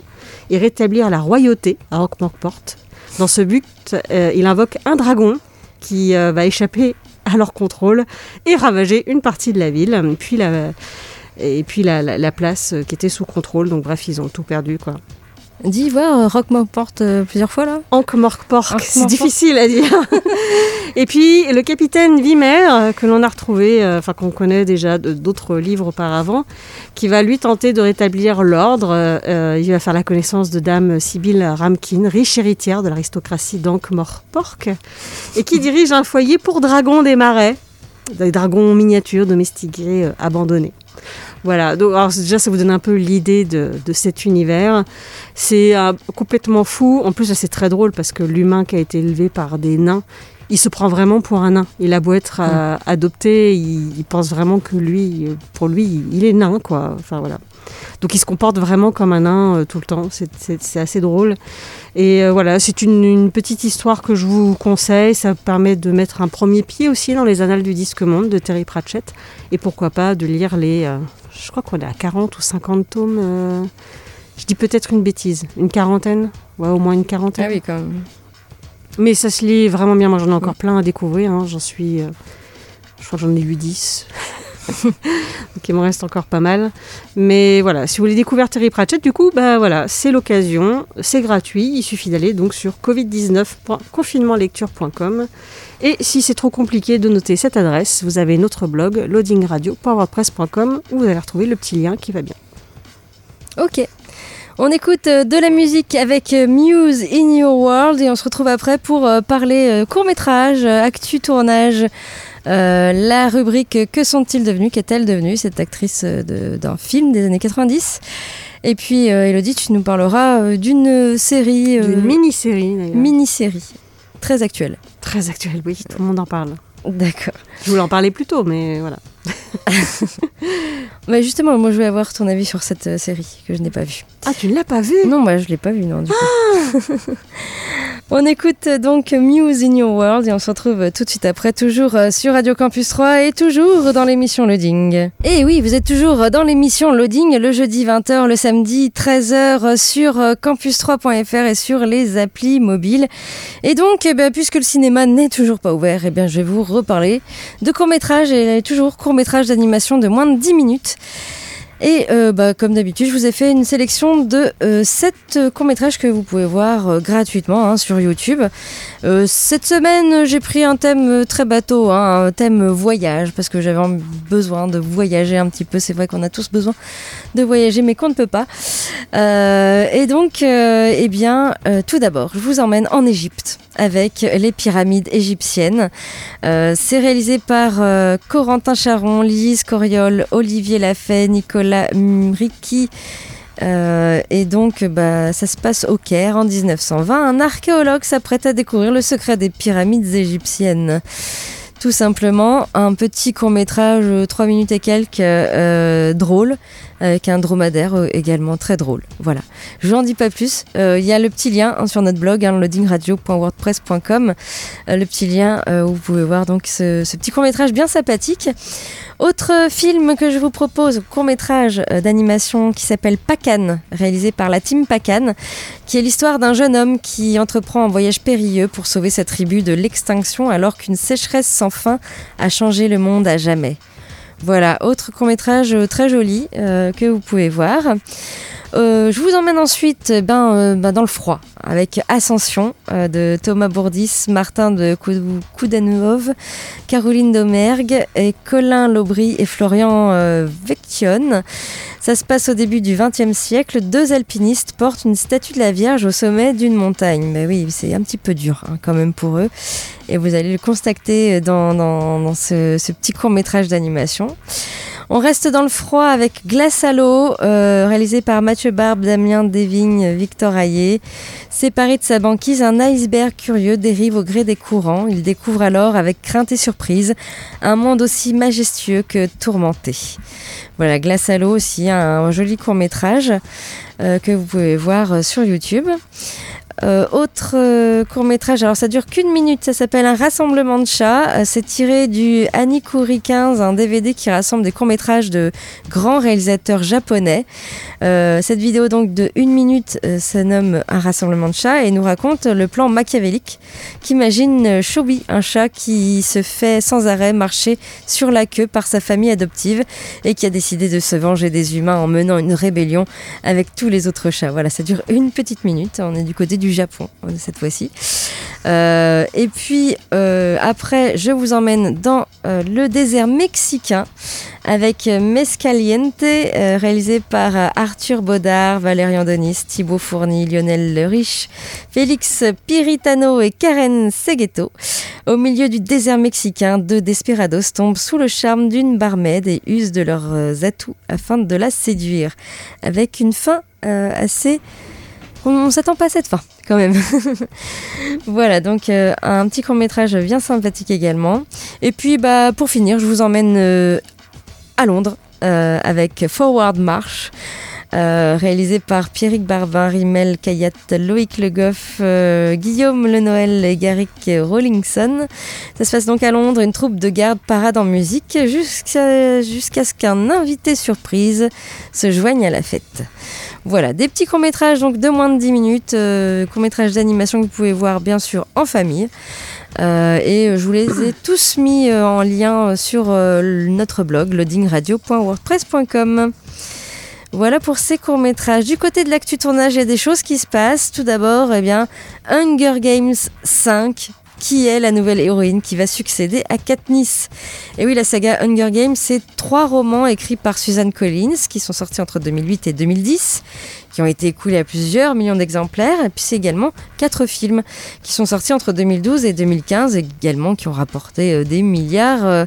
et rétablir la royauté à Ankh-Morport. Dans ce but, euh, il invoque un dragon qui euh, va échapper à leur contrôle et ravager une partie de la ville. Puis la, place qui était sous contrôle. Donc bref, ils ont tout perdu. Dis, voir, euh, Rock porte plusieurs fois là Ankh-Morpork, c'est difficile à dire. et puis le capitaine Vimer, euh, que l'on a retrouvé, euh, enfin qu'on connaît déjà d'autres livres auparavant, qui va lui tenter de rétablir l'ordre. Euh, euh, il va faire la connaissance de Dame Sibylle Ramkin, riche héritière de l'aristocratie d'Ankh-Morpork, et qui dirige un foyer pour dragons des marais, des dragons miniatures domestiqués euh, abandonnés. Voilà, donc alors, déjà ça vous donne un peu l'idée de, de cet univers. C'est euh, complètement fou. En plus, c'est très drôle parce que l'humain qui a été élevé par des nains, il se prend vraiment pour un nain. Il a beau être euh, adopté, il, il pense vraiment que lui, pour lui, il, est nain, quoi. Enfin voilà. Donc il se comporte vraiment comme un nain euh, tout le temps. C'est- assez drôle. Et euh, voilà, c'est une, une petite histoire que je vous conseille. Ça permet de mettre un premier pied aussi dans les annales du disque monde de Terry Pratchett. Et pourquoi pas de lire les. Je crois qu'on est à 40 ou 50 tomes. euh, je dis peut-être une bêtise. Une quarantaine Ouais, au moins une quarantaine. Ah oui, quand même. Mais ça se lit vraiment bien. Moi, j'en ai encore plein à découvrir. hein. J'en suis. euh, je crois que j'en ai lu 10. [laughs] [laughs] Donc il m'en reste encore pas mal. Mais voilà, si vous voulez découvrir Terry Pratchett, du coup, bah voilà, c'est l'occasion, c'est gratuit. Il suffit d'aller donc sur covid19.confinementlecture.com. Et si c'est trop compliqué de noter cette adresse, vous avez notre blog loadingradio.wordpress.com où vous allez retrouver le petit lien qui va bien. Ok. On écoute euh, de la musique avec euh, Muse in Your World et on se retrouve après pour euh, parler court-métrage, euh, actu tournage, euh, la rubrique Que sont-ils devenus Qu'est-elle devenue cette actrice euh, de- d'un film des années 90 Et puis euh, Elodie, tu nous parleras d'une série, D'une mini-série d'ailleurs. mini-série très actuelle. Très actuelle, oui, tout le monde en parle. D'accord. Je voulais en parler plus tôt, mais voilà. Mais [laughs] justement, moi je voulais avoir ton avis sur cette euh, série que je n'ai pas vue. Ah, tu ne l'as pas vue? Non, moi je l'ai pas vue, non, du coup. [laughs] on écoute euh, donc Muse in Your World et on se retrouve euh, tout de suite après, toujours sur Radio Campus 3 et toujours dans l'émission Loading. Et oui, vous êtes toujours dans l'émission Loading le jeudi 20h, le samedi 13h sur euh, campus3.fr et sur les applis mobiles. Et donc, eh ben, puisque le cinéma n'est toujours pas ouvert, eh bien, je vais vous reparler de court-métrage et toujours court-métrage d'animation de moins de 10 minutes. Et euh, bah, comme d'habitude, je vous ai fait une sélection de 7 courts-métrages que vous pouvez voir euh, gratuitement hein, sur YouTube. Euh, cette semaine, j'ai pris un thème euh, très bateau, hein, un thème voyage, parce que j'avais besoin de voyager un petit peu. C'est vrai qu'on a tous besoin de voyager, mais qu'on ne peut pas. Euh, et donc, euh, eh bien, euh, tout d'abord, je vous emmène en Égypte avec les pyramides égyptiennes. Euh, c'est réalisé par euh, Corentin Charon, Lise Coriol, Olivier Lafay, Nicolas Mriki. Euh, et donc, bah, ça se passe au Caire en 1920. Un archéologue s'apprête à découvrir le secret des pyramides égyptiennes. Tout simplement, un petit court métrage, 3 minutes et quelques, euh, drôle, avec un dromadaire euh, également très drôle. Voilà. Je n'en dis pas plus. Euh, Il y a le petit lien hein, sur notre blog, hein, loadingradio.wordpress.com. Euh, le petit lien euh, où vous pouvez voir donc ce, ce petit court métrage bien sympathique. Autre film que je vous propose, court métrage euh, d'animation qui s'appelle Pacan, réalisé par la team Pacan, qui est l'histoire d'un jeune homme qui entreprend un voyage périlleux pour sauver sa tribu de l'extinction alors qu'une sécheresse sans fin a changé le monde à jamais. Voilà, autre court métrage très joli euh, que vous pouvez voir. Euh, je vous emmène ensuite eh ben, euh, ben, dans le froid avec Ascension euh, de Thomas Bourdis, Martin de Kou- Koudanov, Caroline Domergue et Colin Laubry et Florian Vecchione. Ça se passe au début du XXe siècle. Deux alpinistes portent une statue de la Vierge au sommet d'une montagne. Mais oui, c'est un petit peu dur hein, quand même pour eux. Et vous allez le constater dans, ce petit court métrage d'animation. On reste dans le froid avec Glace à l'eau, euh, réalisé par Mathieu Barbe, Damien Desvignes, Victor Hayé. Séparé de sa banquise, un iceberg curieux dérive au gré des courants. Il découvre alors, avec crainte et surprise, un monde aussi majestueux que tourmenté. Voilà, Glace à l'eau aussi, un, joli court métrage que vous pouvez voir euh, sur YouTube. Euh, autre euh, court métrage, alors ça dure qu'une minute, ça s'appelle Un rassemblement de chats. Euh, c'est tiré du Anikuri 15, un DVD qui rassemble des courts métrages de grands réalisateurs japonais. Cette vidéo donc de une minute se nomme Un rassemblement de chats et nous raconte le plan machiavélique qu'imagine Shobi, un chat qui se fait sans arrêt marcher sur la queue par sa famille adoptive et qui a décidé de se venger des humains en menant une rébellion avec tous les autres chats. Voilà, ça dure une petite minute. On est du côté du Japon euh, cette fois-ci. Euh, et puis euh, après, je vous emmène dans le désert mexicain avec Mescaliente, réalisé par Arthur Baudard, Valérian Donis, Thibaut Fourny, Lionel Le Riche, Félix Piritano et Karen Segueto. Au milieu du désert mexicain, deux desperados tombent sous le charme d'une barmaid et usent de leurs atouts afin de la séduire. Avec une fin assez... On, on s'attend pas à cette fin, [laughs] voilà, donc euh, un petit court métrage bien sympathique également. Et puis, bah, pour finir, je vous emmène euh, à Londres euh, avec Forward March. réalisé par Pierrick Barbin, Rimel Kayat, Loïc Le Goff, Guillaume Le Noël et Garrick Rawlingson. Ça se passe donc à Londres, une troupe de garde parade en musique jusqu'à ce qu'un invité surprise se joigne à la fête. Voilà, des petits courts-métrages donc de moins de 10 minutes, euh, courts-métrages d'animation que vous pouvez voir bien sûr en famille. Euh, et je vous les ai tous mis euh, en lien sur euh, notre blog loadingradio.wordpress.com. Voilà pour ces courts-métrages. Du côté de l'actu tournage, il y a des choses qui se passent. Tout d'abord, eh bien, Hunger Games 5 qui est la nouvelle héroïne qui va succéder à Katniss? Et oui, la saga Hunger Games, c'est trois romans écrits par Suzanne Collins qui sont sortis entre 2008 et 2010, qui ont été écoulés à plusieurs millions d'exemplaires. Et puis c'est également quatre films qui sont sortis entre 2012 et 2015, également qui ont rapporté euh, des milliards euh,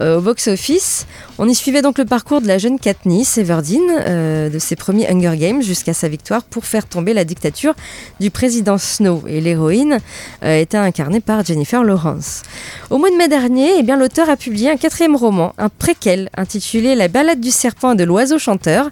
euh, au box-office. On y suivait donc le parcours de la jeune Katniss Everdeen, de ses premiers Hunger Games jusqu'à sa victoire pour faire tomber la dictature du président Snow. Et l'héroïne était incarnée par Jennifer Lawrence. Au mois de mai dernier, eh bien, l'auteur a publié un quatrième roman, un préquel, intitulé La balade du serpent et de l'oiseau chanteur,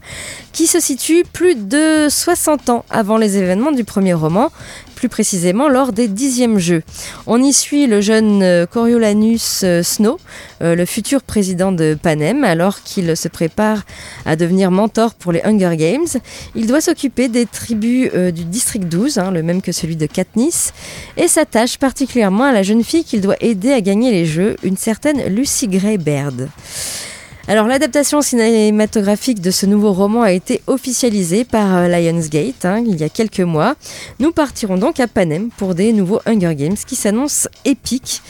qui se situe plus de 60 ans avant les événements du premier roman, plus précisément lors des dixièmes jeux. On y suit le jeune euh, Coriolanus euh, Snow, euh, le futur président de Panem, alors qu'il se prépare à devenir mentor pour les Hunger Games. Il doit s'occuper des tribus du district 12, hein, le même que celui de Katniss, et s'attache particulièrement à la jeune fille qu'il doit aider à gagner les jeux, une certaine Lucy Gray Baird. Alors l'adaptation cinématographique de ce nouveau roman a été officialisée par euh, Lionsgate hein, il y a quelques mois. Nous partirons donc à Panem pour des nouveaux Hunger Games qui s'annoncent épiques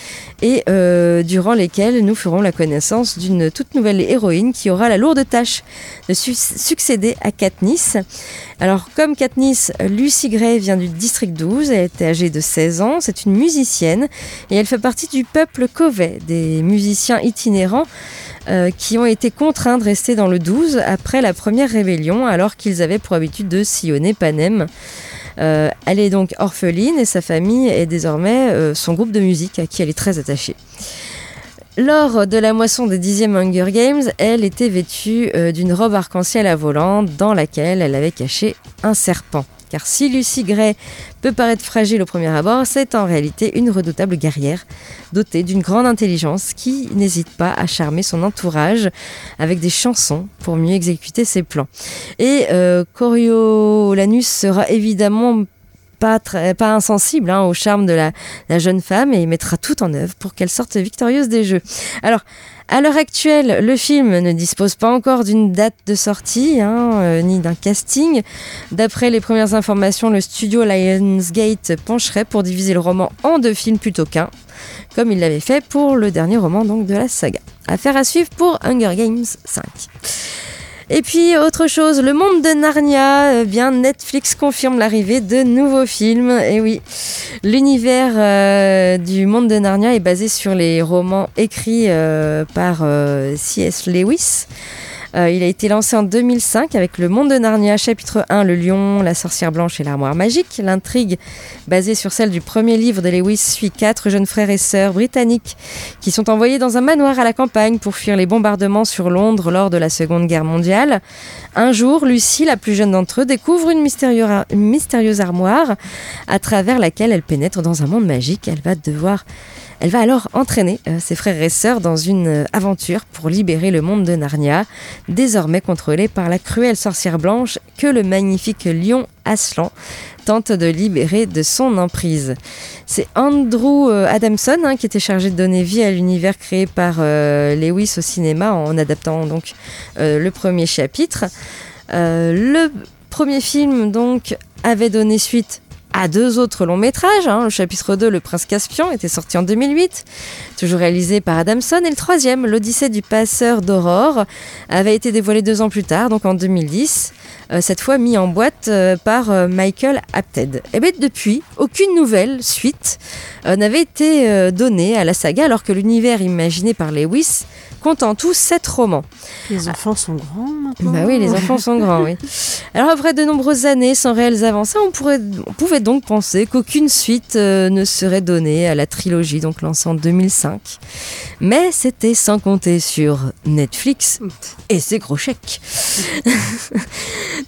et euh, durant lesquels nous ferons la connaissance d'une toute nouvelle héroïne qui aura la lourde tâche de su- succéder à Katniss. Alors comme Katniss, Lucy Gray vient du district 12, elle était âgée de 16 ans, c'est une musicienne et elle fait partie du peuple Covey, des musiciens itinérants euh, qui ont été contraints de rester dans le 12 après la première rébellion, alors qu'ils avaient pour habitude de sillonner Panem. Euh, elle est donc orpheline et sa famille est désormais euh, son groupe de musique à qui elle est très attachée. Lors de la moisson des 10e Hunger Games, elle était vêtue d'une robe arc-en-ciel à volant dans laquelle elle avait caché un serpent. Car si Lucy Gray peut paraître fragile au premier abord, c'est en réalité une redoutable guerrière dotée d'une grande intelligence qui n'hésite pas à charmer son entourage avec des chansons pour mieux exécuter ses plans. Et euh, Coriolanus sera évidemment pas, insensible hein, au charme de la, la jeune femme et mettra tout en œuvre pour qu'elle sorte victorieuse des Jeux. Alors, à l'heure actuelle, le film ne dispose pas encore d'une date de sortie, hein, euh, ni d'un casting. D'après les premières informations, le studio Lionsgate pencherait pour diviser le roman en deux films plutôt qu'un, comme il l'avait fait pour le dernier roman donc, de la saga. Affaire à suivre pour Hunger Games 5. Et puis autre chose, le monde de Narnia, eh bien Netflix confirme l'arrivée de nouveaux films. Et oui, l'univers euh, du monde de Narnia est basé sur les romans écrits euh, par euh, C.S. Lewis. Euh, il a été lancé en 2005 avec Le Monde de Narnia, chapitre 1, Le Lion, la sorcière blanche et l'armoire magique. L'intrigue, basée sur celle du premier livre de Lewis, suit quatre jeunes frères et sœurs britanniques qui sont envoyés dans un manoir à la campagne pour fuir les bombardements sur Londres lors de la Seconde Guerre mondiale. Un jour, Lucie, la plus jeune d'entre eux, découvre une mystérieuse, une mystérieuse armoire à travers laquelle elle pénètre dans un monde magique. Elle va devoir elle va alors entraîner euh, ses frères et sœurs dans une euh, aventure pour libérer le monde de Narnia, désormais contrôlé par la cruelle sorcière blanche que le magnifique lion Aslan tente de libérer de son emprise. C'est Andrew euh, Adamson hein, qui était chargé de donner vie à l'univers créé par Lewis au cinéma en adaptant donc le premier chapitre. le premier film donc avait donné suite à deux autres longs métrages. Hein. Le chapitre 2, Le Prince Caspian, était sorti en 2008, toujours réalisé par Adamson. Et le troisième, L'Odyssée du passeur d'Aurore, avait été dévoilé deux ans plus tard, donc en 2010. Euh, cette fois mis en boîte euh, par euh, Michael Apted. Et bien depuis, aucune nouvelle suite n'avait été donnée à la saga alors que l'univers imaginé par Lewis compte en tout sept romans. Les enfants sont grands maintenant Bah oui, les enfants sont grands, oui. Alors après de nombreuses années sans réelles avancées, on, pourrait, on pouvait donc penser qu'aucune suite ne serait donnée à la trilogie, donc lancée en 2005. Mais c'était sans compter sur Netflix et ses gros chèques. [laughs]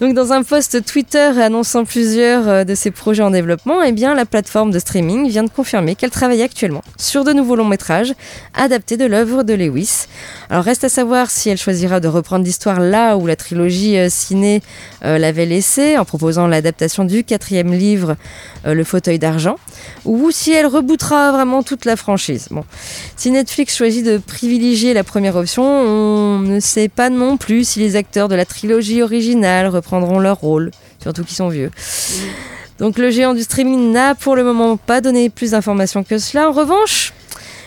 Donc dans un post Twitter annonçant plusieurs euh, de ses projets en développement, eh bien la plateforme de streaming vient de confirmer qu'elle travaille actuellement sur de nouveaux longs métrages adaptés de l'œuvre de Lewis. Alors reste à savoir si elle choisira de reprendre l'histoire là où la trilogie euh, ciné euh, l'avait laissée en proposant l'adaptation du quatrième livre Le fauteuil d'argent ou si elle rebootera vraiment toute la franchise. Bon. Si Netflix choisit de privilégier la première option, on ne sait pas non plus si les acteurs de la trilogie originale reprendront leur rôle, surtout qu'ils sont vieux. Donc le géant du streaming n'a pour le moment pas donné plus d'informations que cela. En revanche,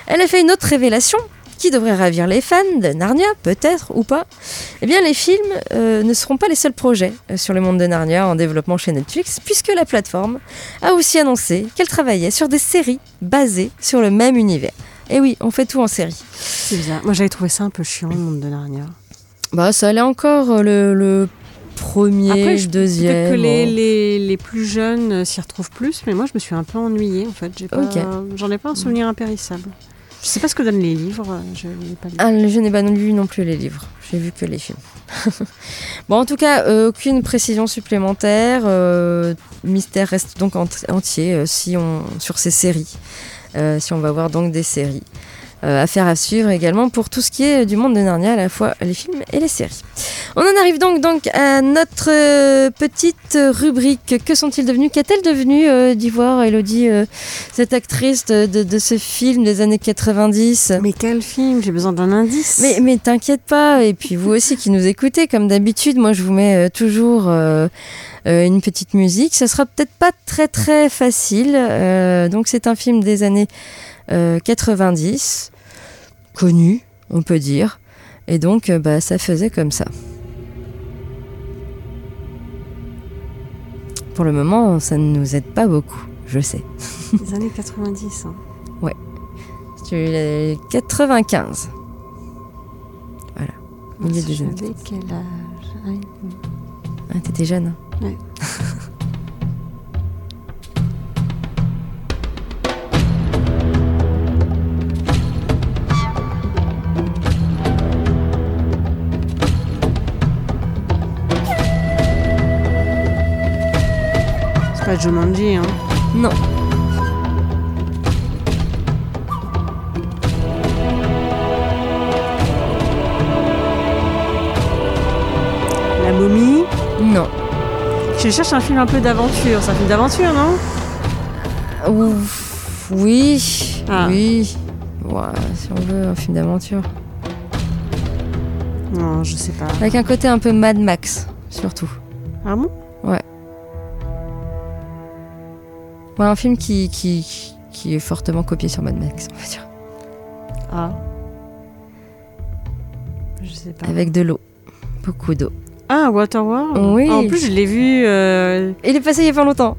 elle a fait une autre révélation qui devrait ravir les fans de Narnia, peut-être ou pas. Eh bien, les films euh, ne seront pas les seuls projets euh, sur le monde de Narnia en développement chez Netflix, puisque la plateforme a aussi annoncé qu'elle travaillait sur des séries basées sur le même univers. Et oui, on fait tout en série. C'est bizarre. Moi, j'avais trouvé ça un peu chiant, le monde de Narnia. Bah, ça allait encore euh, le, le premier, Après, je- deuxième. Que les, les, les plus jeunes s'y retrouvent plus, mais moi, je me suis un peu ennuyée, en fait. J'ai pas- Ok. J'en ai pas un souvenir impérissable. Je sais pas ce que donnent les livres, je n'ai pas lu. Ah, je n'ai pas lu non plus les livres. J'ai vu que les films. [laughs] bon, en tout cas, euh, aucune précision supplémentaire. euh, mystère reste donc ent- entier euh, si on, sur ces séries. Si on va voir donc des séries. Euh, affaire à suivre également pour tout ce qui est du monde de Narnia, à la fois les films et les séries. On en arrive donc, donc à notre euh, petite rubrique. Que sont-ils devenus? Qu'est-elle devenue euh, d'Ivoire, Elodie, euh, cette actrice de, de- de ce film des années 90 Mais quel film? J'ai besoin d'un indice. mais, mais t'inquiète pas, et puis vous aussi qui nous écoutez, comme d'habitude, moi je vous mets euh, toujours euh, une petite musique. Ça sera peut-être pas très très facile. euh, donc c'est un film des années 90, connu, on peut dire. Et donc euh, bah, ça faisait comme ça. Pour le moment, ça ne nous aide pas beaucoup, je sais. Les années 90. hein. C'est les 95. Voilà. Milieu années. J'avais quel âge Ah. Ah, t'étais jeune. hein. Ouais. Pas Jumanji, hein Non. La momie. Non. Je cherche un film un peu d'aventure. C'est un film d'aventure, non? Ouf, oui. Ah. Oui. Ouais, si on veut, un film d'aventure. Non, je sais pas. Avec un côté un peu Mad Max, surtout. Ah bon? Ouais, un film qui, qui, qui est fortement copié sur Mad Max, on va dire. Ah. Je sais pas. Avec de l'eau. Beaucoup d'eau. Ah, Waterworld Oui. Ah, En plus, je l'ai vu. euh, Il est passé il y a pas longtemps.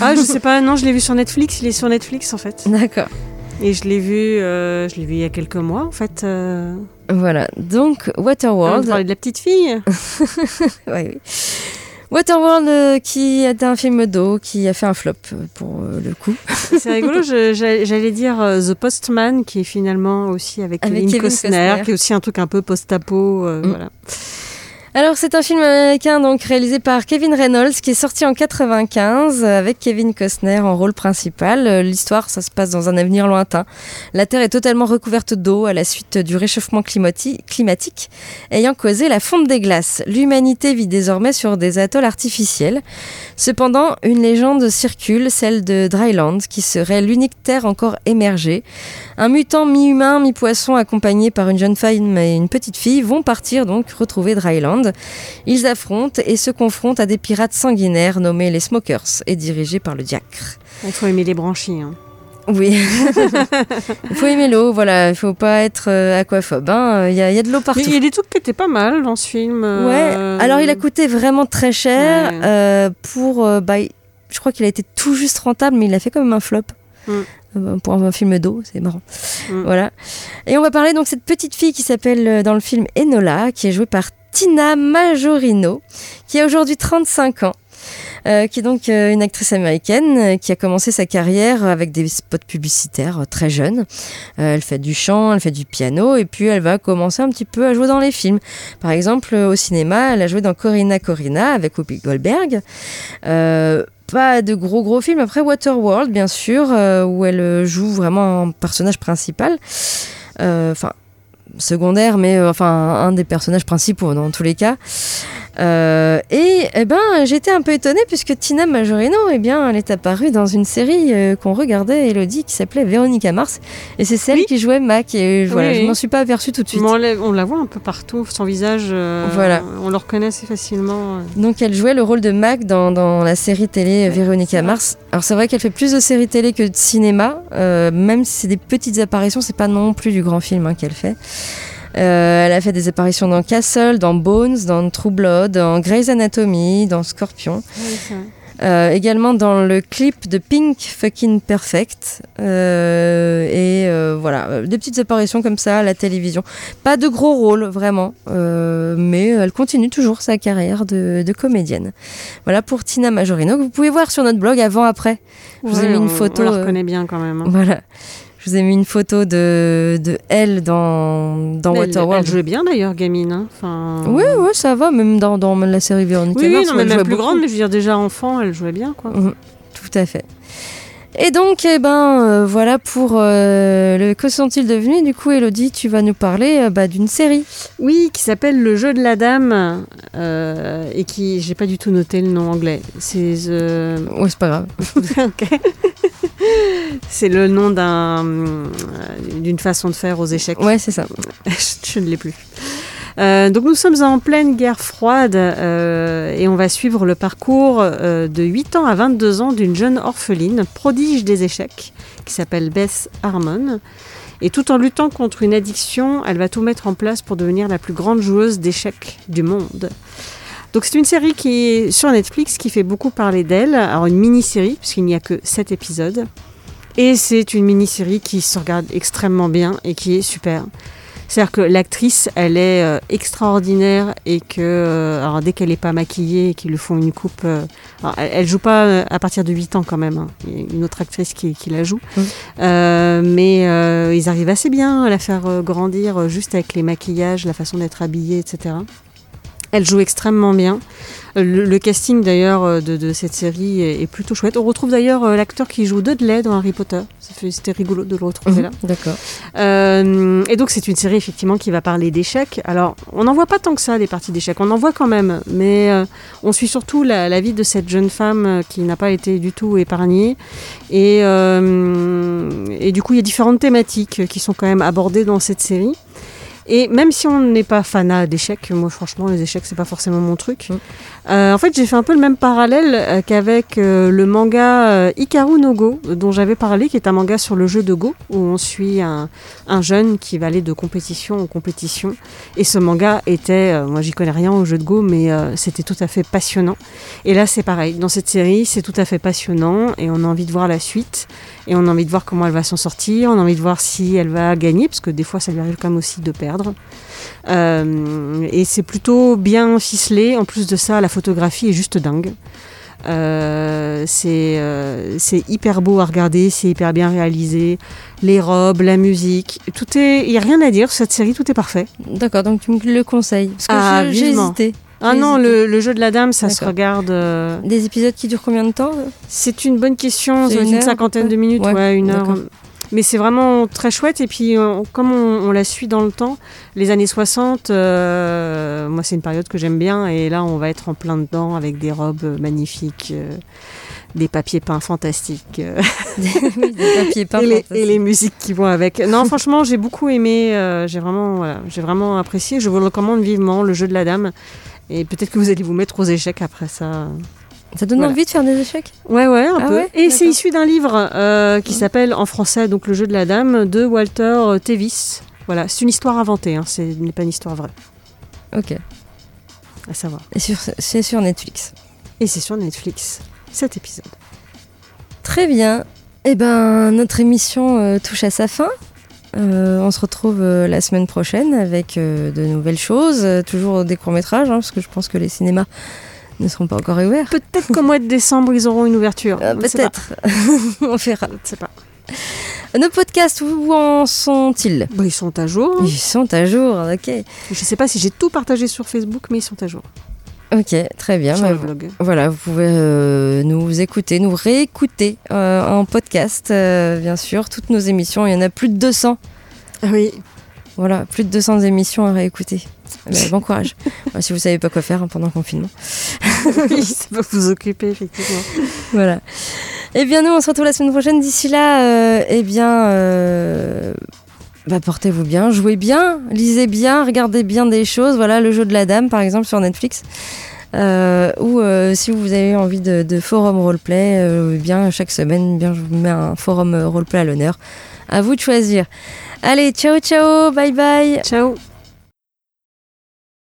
Ah, je sais pas. Non, je l'ai vu sur Netflix. Il est sur Netflix, en fait. D'accord. Et je l'ai vu, euh, je l'ai vu il y a quelques mois, en fait. euh, Voilà, donc Waterworld. On parlait de la petite fille. [laughs] ouais, oui. Waterworld, euh, qui est un film d'eau, qui a fait un flop euh, pour euh, le coup. C'est [laughs] rigolo, j'allais dire euh, The Postman, qui est finalement aussi avec, Avec Kevin, Costner, Costner. qui est aussi un truc un peu post-apo. Mm. voilà. Alors, c'est un film américain donc réalisé par Kevin Reynolds qui est sorti en 95 euh, avec Kevin Costner en rôle principal. L'histoire, ça se passe dans un avenir lointain. La Terre est totalement recouverte d'eau à la suite du réchauffement climati- climatique ayant causé la fonte des glaces. L'humanité vit désormais sur des atolls artificiels. Cependant, une légende circule, celle de Dryland, qui serait l'unique terre encore émergée. Un mutant mi-humain, mi-poisson, accompagné par une jeune femme et une petite fille, vont partir donc retrouver Dryland. Ils affrontent et se confrontent à des pirates sanguinaires nommés les Smokers et dirigés par le diacre. Il faut aimer les branchies. hein. Oui, [laughs] il faut aimer l'eau, voilà, il faut pas être euh, aquaphobe. hein. Il y, a, il y a de l'eau partout. Mais Il y a des trucs qui étaient pas mal dans ce film. euh, Ouais, alors il a coûté vraiment très cher Ouais. euh, pour. euh, bah, je crois qu'il a été tout juste rentable, mais il a fait quand même un flop. Mm. Euh, Pour un film d'eau, c'est marrant. Mm. Voilà. Et on va parler donc de cette petite fille qui s'appelle dans le film Enola, qui est jouée par Tina Majorino, qui a aujourd'hui 35 ans. euh, qui est donc euh, une actrice américaine euh, qui a commencé sa carrière avec des spots publicitaires très jeune. Elle fait du chant, elle fait du piano et puis elle va commencer un petit peu à jouer dans les films. Par exemple, au cinéma, elle a joué dans Corina Corina avec Whoopi Goldberg. Pas de gros gros films. Après Waterworld, bien sûr, où elle joue vraiment un personnage principal. Enfin, secondaire, mais euh, enfin un des personnages principaux dans tous les cas. Euh, et eh ben, j'étais un peu étonnée puisque Tina Majorino, eh bien, elle est apparue dans une série euh, qu'on regardait, Elodie, qui s'appelait Véronica Mars. Et c'est celle Oui. qui jouait Mac. Et voilà, Oui, je m'en suis pas aperçue tout de suite. On, la, on la voit un peu partout, son visage, euh, Voilà. on le reconnaît assez facilement. euh. Donc elle jouait le rôle de Mac dans, dans la série télé Véronica Mars. Alors c'est vrai qu'elle fait plus de séries télé que de cinéma, euh, même si c'est des petites apparitions, c'est pas non plus du grand film hein, qu'elle fait. Euh, elle a fait des apparitions dans Castle, dans Bones, dans True Blood, dans Grey's Anatomy, dans Scorpion. Euh, également dans le clip de Pink Fucking Perfect. Euh, et euh, voilà, des petites apparitions comme ça à la télévision. Pas de gros rôles, vraiment. Mais elle continue toujours sa carrière de, de comédienne. Voilà pour Tina Majorino, que vous pouvez voir sur notre blog avant-après. Je vous ai mis une photo. On la reconnaît bien quand même. hein. Voilà. Je vous ai mis une photo de, de elle dans, dans Waterworld. Elle jouait bien d'ailleurs, gamine. hein. Enfin... Oui, oui, ça va, même dans, dans la série Véronica Oui, oui, Mars, non, mais même plus beaucoup. grande, mais je veux dire, déjà enfant, elle jouait bien, quoi. Mhm, Tout à fait. Et donc, eh ben, euh, voilà pour euh, le que sont-ils devenus? Du coup, Elodie, tu vas nous parler euh, bah, d'une série. Oui, qui s'appelle Le jeu de la dame, euh, et qui, j'ai pas du tout noté le nom anglais. C'est The- Ouais, c'est pas grave. [laughs] Ok. C'est le nom d'un, euh, d'une façon de faire aux échecs. Ouais, c'est ça. [laughs] je ne l'ai plus. Euh, donc nous sommes en pleine guerre froide euh, et on va suivre le parcours euh, de 8 ans à 22 ans d'une jeune orpheline, prodige des échecs, qui s'appelle Beth Harmon. Et tout en luttant contre une addiction, elle va tout mettre en place pour devenir la plus grande joueuse d'échecs du monde. Donc c'est une série qui est sur Netflix qui fait beaucoup parler d'elle. Alors une mini-série, puisqu'il n'y a que 7 épisodes. Et c'est une mini-série qui se regarde extrêmement bien et qui est super. C'est-à-dire que l'actrice, elle est euh, extraordinaire et que euh, alors dès qu'elle n'est pas maquillée et qu'ils lui font une coupe, euh, elle, elle joue pas à partir de 8 ans quand même. hein. Il y a une autre actrice qui, qui la joue. Euh, mais euh, ils arrivent assez bien à la faire grandir juste avec les maquillages, la façon d'être habillée, etc. Elle joue extrêmement bien. Le, le casting d'ailleurs euh, de, de cette série est, est plutôt chouette. On retrouve d'ailleurs euh, l'acteur qui joue Dudley dans Harry Potter. C'était rigolo de le retrouver là. Mhm, D'accord. Euh, et donc c'est une série effectivement qui va parler d'échecs. Alors on n'en voit pas tant que ça des parties d'échecs, on en voit quand même, mais euh, on suit surtout la, la vie de cette jeune femme qui n'a pas été du tout épargnée. Et, euh, et du coup il y a différentes thématiques qui sont quand même abordées dans cette série. Et même si on n'est pas fanat d'échecs, moi franchement les échecs c'est pas forcément mon truc. Mm. Euh, en fait, j'ai fait un peu le même parallèle euh, qu'avec euh, le manga Hikaru no Go, dont j'avais parlé, qui est un manga sur le jeu de Go, où on suit un, un jeune qui va aller de compétition en compétition. Et ce manga était, moi j'y connais rien au jeu de Go, mais c'était tout à fait passionnant. Et là, c'est pareil. Dans cette série, c'est tout à fait passionnant et on a envie de voir la suite. Et on a envie de voir comment elle va s'en sortir. On a envie de voir si elle va gagner, parce que des fois, ça lui arrive quand même aussi de perdre. Et c'est plutôt bien ficelé. En plus de ça, la photographie est juste dingue. Euh, c'est euh, c'est hyper beau à regarder, c'est hyper bien réalisé. Les robes, la musique, tout est. Il n'y a rien à dire sur cette série, tout est parfait. D'accord, donc tu me le conseilles. Parce que Ah, j'ai hésité. Ah non, le, le jeu de la dame, ça se regarde. euh, Des épisodes qui durent combien de temps C'est une bonne question, une une, cinquantaine de minutes, Ouais, une heure. Mais c'est vraiment très chouette. Et puis, euh, comme on, on la suit dans le temps, les années 60, euh, moi, c'est une période que j'aime bien. Et là, on va être en plein dedans avec des robes magnifiques, euh, des papiers peints fantastiques. [laughs] Oui, des papiers peints [laughs] et, les, fantastiques. et les musiques qui vont avec. Non, [laughs] franchement, j'ai beaucoup aimé. euh, j'ai vraiment, voilà, j'ai vraiment apprécié. Je vous le recommande vivement, le jeu de la dame. Et peut-être que vous allez vous mettre aux échecs après ça. Ça donne Voilà. envie de faire des échecs Ouais, ouais, un Ah peu. ouais Et c'est issu d'un livre euh, qui s'appelle en français donc Le jeu de la dame de Walter euh, Tevis. Voilà, c'est une histoire inventée, hein, ce n'est pas une histoire vraie, Ok. à savoir. Et c'est sur Netflix. Et c'est sur Netflix, cet épisode. Très bien. Eh ben, notre émission euh, touche à sa fin. Euh, on se retrouve euh, la semaine prochaine avec de nouvelles choses, toujours des courts-métrages, hein, parce que je pense que les cinémas ne seront pas encore ouverts. Peut-être qu'au mois de décembre, ils auront une ouverture. Euh, pas. Peut-être. [laughs] on verra. Je ne sais pas. Nos podcasts, où en sont-ils? Bon, ils sont à jour. Ils sont à jour, ok. Je ne sais pas si j'ai tout partagé sur Facebook, mais ils sont à jour. Ok, très bien. sur bah, le blog. Voilà, vous pouvez euh, nous écouter, nous réécouter euh, en podcast, euh, bien sûr. Toutes nos émissions, il y en a plus de 200. Ah oui, Voilà, plus de 200 émissions à réécouter. Ben, bon courage. [laughs] Si vous savez pas quoi faire hein, pendant le confinement. [laughs] oui, ça va vous occuper, effectivement. Voilà. Eh bien, nous, on se retrouve la semaine prochaine. D'ici là, euh, eh bien, euh, bah, portez-vous bien, jouez bien, lisez bien, regardez bien des choses. Voilà, le jeu de la dame, par exemple, sur Netflix. Euh, ou euh, si vous avez envie de, de forum roleplay, euh, eh bien chaque semaine, eh bien je vous mets un forum roleplay à l'honneur. À vous de choisir. Allez, ciao ciao, bye bye. Ciao.